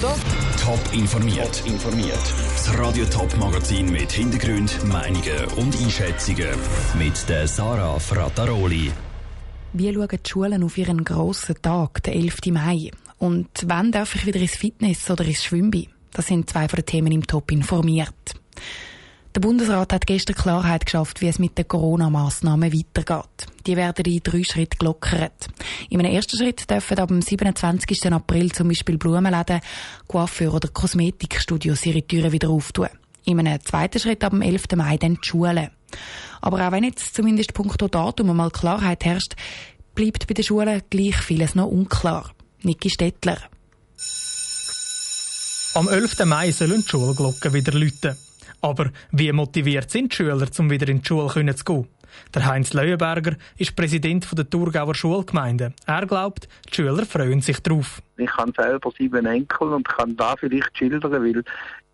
Top informiert. informiert. Das Radio Top Magazin mit Hintergrund, Meinungen und Einschätzungen mit der Sarah Frataroli. Wie schauen die Schulen auf ihren grossen Tag, den 11. Mai? Und wann darf ich wieder ins Fitness oder ins Schwimmen? Das sind zwei von den Themen im Top informiert. Der Bundesrat hat gestern Klarheit geschafft, wie es mit den Corona-Massnahmen weitergeht. Die werden in drei Schritten gelockert. In einem ersten Schritt dürfen ab dem 27. April zum Beispiel Blumenläden, Coiffeur oder Kosmetikstudios ihre Türen wieder auftun. In einem zweiten Schritt ab dem 11. Mai dann die Schulen. Aber auch wenn jetzt zumindest punkto Datum einmal Klarheit herrscht, bleibt bei den Schulen gleich vieles noch unklar. Niki Stettler. Am 11. Mai sollen die Schulglocken wieder läuten. Aber wie motiviert sind die Schüler, um wieder in die Schule zu gehen? Der Heinz Leuenberger ist Präsident der Thurgauer Schulgemeinde. Er glaubt, die Schüler freuen sich drauf. Ich habe selber sieben Enkel und kann da vielleicht schildern, weil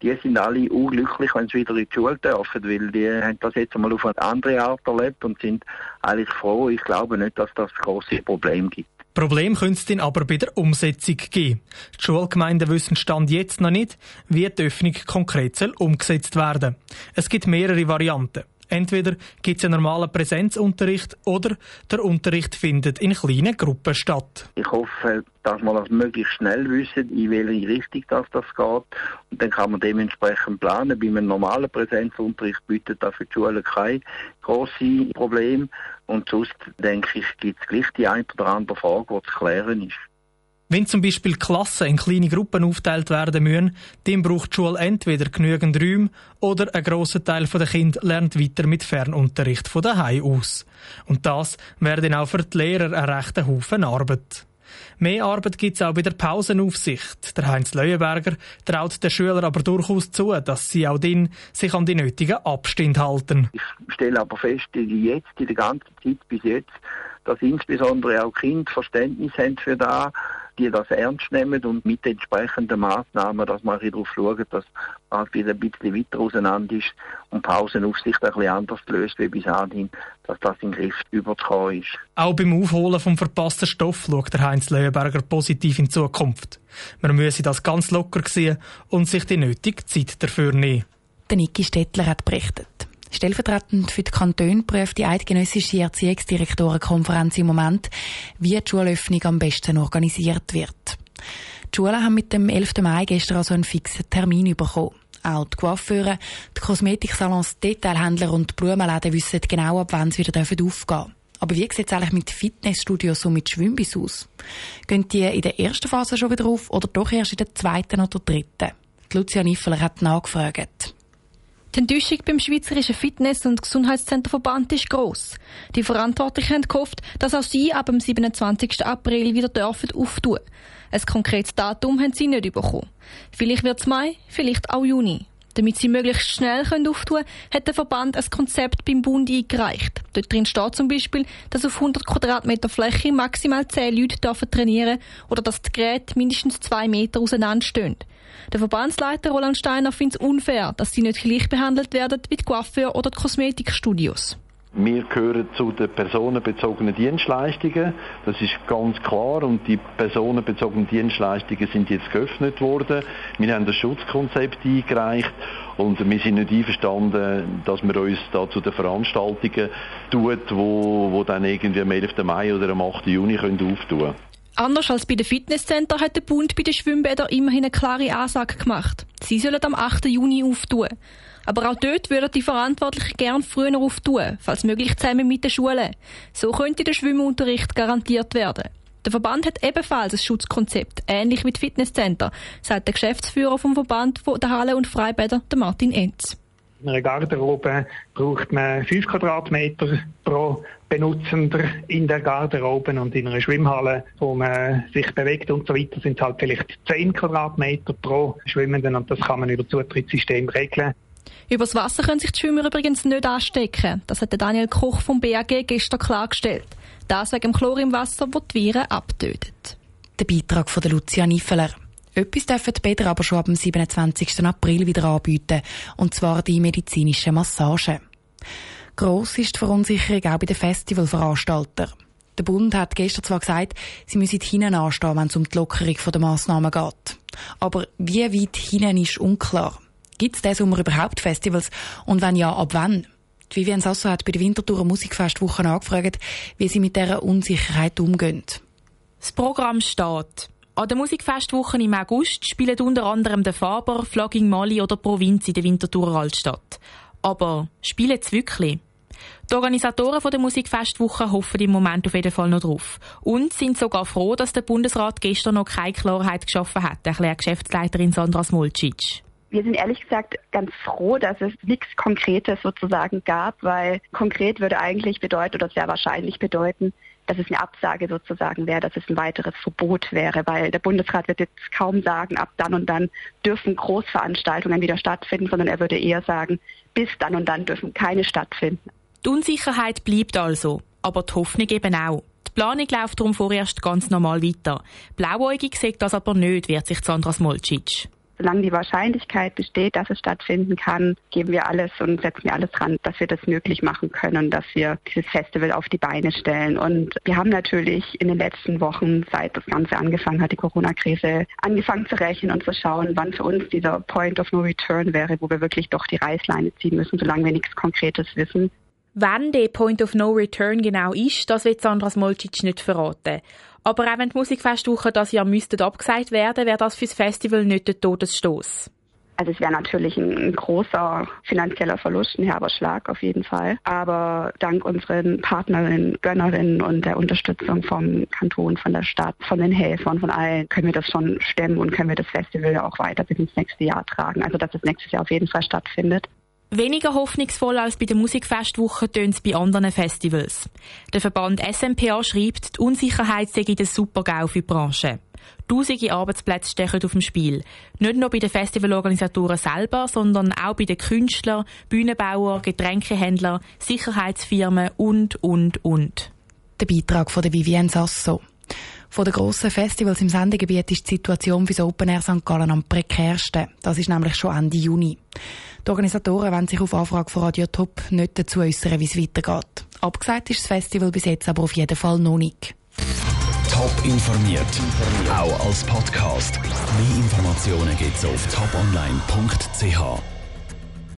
die sind alle unglücklich, wenn sie wieder in die Schule dürfen, weil die haben das jetzt einmal auf eine andere Art erlebt und sind eigentlich froh. Ich glaube nicht, dass das große Problem gibt. Problem könnte es dann aber bei der Umsetzung geben. Die Schulgemeinden wissen Stand jetzt noch nicht, wie die Öffnung konkret umgesetzt werden. Es gibt mehrere Varianten. Entweder gibt es einen normalen Präsenzunterricht oder der Unterricht findet in kleinen Gruppen statt. Ich hoffe, dass wir das möglichst schnell wissen, in welche Richtung das, das geht. Und dann kann man dementsprechend planen. Bei einem normalen Präsenzunterricht bietet das für die Schulen kein großes Problem. Und sonst, denke ich, gibt es gleich die ein oder andere Frage, die zu klären ist. Wenn zum Beispiel Klassen in kleine Gruppen aufteilt werden müssen, dann braucht die Schule entweder genügend Räume oder ein grosser Teil der Kinder lernt weiter mit Fernunterricht von daheim aus. Und das wäre dann auch für die Lehrer ein rechter Haufen Arbeit. Mehr Arbeit gibt es auch bei der Pausenaufsicht. Der Heinz Leuenberger traut den Schülern aber durchaus zu, dass sie auch dann sich an die nötigen Abstände halten. Ich stelle aber fest, jetzt, in der ganzen Zeit bis jetzt, dass insbesondere auch Kinder Verständnis haben für das, die das ernst nehmen und mit entsprechenden Maßnahmen, dass man darauf schaut, dass man halt wieder ein bisschen weiter auseinander ist und Pausenaufsicht ein bisschen anders löst wie bis anhin, dass das in den Griff überzukommen ist. Auch beim Aufholen vom verpassten Stoff schaut der Heinz Leuenberger positiv in Zukunft. Man müsse das ganz locker sehen und sich die nötige Zeit dafür nehmen. Der Niki Stettler hat berichtet. Stellvertretend für die Kantone prüft die Eidgenössische Erziehungsdirektorenkonferenz im Moment, wie die Schulöffnung am besten organisiert wird. Die Schulen haben mit dem 11. Mai gestern also einen fixen Termin bekommen. Auch die Coiffeure, die Kosmetiksalons, Detailhändler und die Blumenläden wissen genau, ab wann sie wieder aufgehen dürfen. Aber wie sieht es eigentlich mit Fitnessstudios und mit Schwimmbiss aus? Gehen die in der ersten Phase schon wieder auf oder doch erst in der zweiten oder dritten? Die Lucia Niffeler hat nachgefragt. Die Enttäuschung beim Schweizerischen Fitness- und Gesundheitszenterverband ist gross. Die Verantwortlichen haben gehofft, dass auch sie ab dem 27. April wieder dürfen auftun. Ein konkretes Datum haben sie nicht bekommen. Vielleicht wird es Mai, vielleicht auch Juni. Damit sie möglichst schnell auftun können, hat der Verband ein Konzept beim Bund eingereicht. Dort drin steht zum Beispiel, dass auf 100 Quadratmeter Fläche maximal 10 Leute dürfen trainieren oder dass die Geräte mindestens zwei Meter auseinanderstehen. Der Verbandsleiter Roland Steiner findet es unfair, dass sie nicht gleich behandelt werden wie die Coiffeur oder die Kosmetikstudios. Wir gehören zu den personenbezogenen Dienstleistungen. Das ist ganz klar. Und die personenbezogenen Dienstleistungen sind jetzt geöffnet worden. Wir haben das Schutzkonzept eingereicht. Und wir sind nicht einverstanden, dass wir uns da zu den Veranstaltungen tut, wo, wo dann irgendwie am 11. Mai oder am 8. Juni können auftun können. Anders als bei den Fitnesscenter hat der Bund bei den Schwimmbädern immerhin eine klare Ansage gemacht. Sie sollen am 8. Juni auftun. Aber auch dort würden die Verantwortlichen gern früher auftun, falls möglich zusammen mit den Schulen. So könnte der Schwimmunterricht garantiert werden. Der Verband hat ebenfalls ein Schutzkonzept, ähnlich wie Fitnesscenter, sagt der Geschäftsführer vom Verband der Halle und Freibäder, Martin Enz. In einer Garderobe braucht man 5 Quadratmeter pro Benutzender in der Garderobe und in einer Schwimmhalle, wo man sich bewegt und so weiter, sind es halt vielleicht 10 Quadratmeter pro Schwimmenden und das kann man über Zutrittssystem regeln. Übers Wasser können sich die Schwimmer übrigens nicht anstecken. Das hat Daniel Koch vom BAG gestern klargestellt. Das wegen dem Chlor im Wasser, das die Viren abtötet. Der Beitrag von Lucia Niffeler. Etwas dürfen die Bäder aber schon ab dem 27. April wieder anbieten, und zwar die medizinische Massage. Gross ist die Verunsicherung auch bei den Festivalveranstaltern. Der Bund hat gestern zwar gesagt, sie müssen hinten anstehen, wenn es um die Lockerung der Massnahmen geht. Aber wie weit hinein ist unklar. Gibt es diesen Sommer überhaupt Festivals? Und wenn ja, ab wann? Die Vivian Sasso hat bei der Winterthur Musikfestwoche angefragt, wie sie mit dieser Unsicherheit umgehen. Das Programm steht. An der Musikfestwoche im August spielen unter anderem der Faber, Flogging Mali oder Provinz in der Winterthurer Altstadt. Aber spielen sie wirklich? Die Organisatoren der Musikfestwoche hoffen im Moment auf jeden Fall noch drauf. Und sind sogar froh, dass der Bundesrat gestern noch keine Klarheit geschaffen hat, erklärt Geschäftsleiterin Sandra Smolcic. Wir sind ehrlich gesagt ganz froh, dass es nichts Konkretes sozusagen gab, weil konkret würde eigentlich bedeuten oder sehr wahrscheinlich bedeuten, dass es eine Absage sozusagen wäre, dass es ein weiteres Verbot wäre, weil der Bundesrat wird jetzt kaum sagen, ab dann und dann dürfen Großveranstaltungen wieder stattfinden, sondern er würde eher sagen, bis dann und dann dürfen keine stattfinden. Die Unsicherheit bleibt also, aber die Hoffnung eben auch. Die Planung läuft darum vorerst ganz normal weiter. Blauäugig sieht das aber nicht, wird sich Sandra Smolcic. Solange die Wahrscheinlichkeit besteht, dass es stattfinden kann, geben wir alles und setzen wir alles dran, dass wir das möglich machen können, dass wir dieses Festival auf die Beine stellen. Und wir haben natürlich in den letzten Wochen, seit das Ganze angefangen hat, die Corona-Krise, angefangen zu rechnen und zu schauen, wann für uns dieser Point of No Return wäre, wo wir wirklich doch die Reißleine ziehen müssen, solange wir nichts Konkretes wissen. Wann der Point of No Return genau ist, das wird Sandra Smolcic nicht verraten. Aber auch wenn die Musikfestwoche das Jahr müsste abgesagt werden, wäre das fürs Festival nicht der Todesstoß. Also es wäre natürlich ein großer finanzieller Verlust, ein herber Schlag auf jeden Fall. Aber dank unseren Partnerinnen, Gönnerinnen und der Unterstützung vom Kanton, von der Stadt, von den Helfern, von allen, können wir das schon stemmen und können wir das Festival auch weiter bis ins nächste Jahr tragen. Also dass es nächstes Jahr auf jeden Fall stattfindet. Weniger hoffnungsvoll als bei der Musikfestwoche tönt es bei anderen Festivals. Der Verband SMPA schreibt, die Unsicherheit sei der Super-GAU für die Branche. Tausende Arbeitsplätze stechen auf dem Spiel. Nicht nur bei den Festivalorganisatoren selber, sondern auch bei den Künstlern, Bühnenbauern, Getränkehändlern, Sicherheitsfirmen und, und, und. Der Beitrag von der Vivienne Sasso. Von den grossen Festivals im Sendegebiet ist die Situation für das Open Air St. Gallen am prekärsten. Das ist nämlich schon Ende Juni. Die Organisatoren wollen sich auf Anfrage von Radio Top nicht dazu äußern, wie es weitergeht. Abgesagt ist das Festival bis jetzt aber auf jeden Fall noch nicht. Top informiert, auch als Podcast. Mehr Informationen gibt's auf toponline.ch.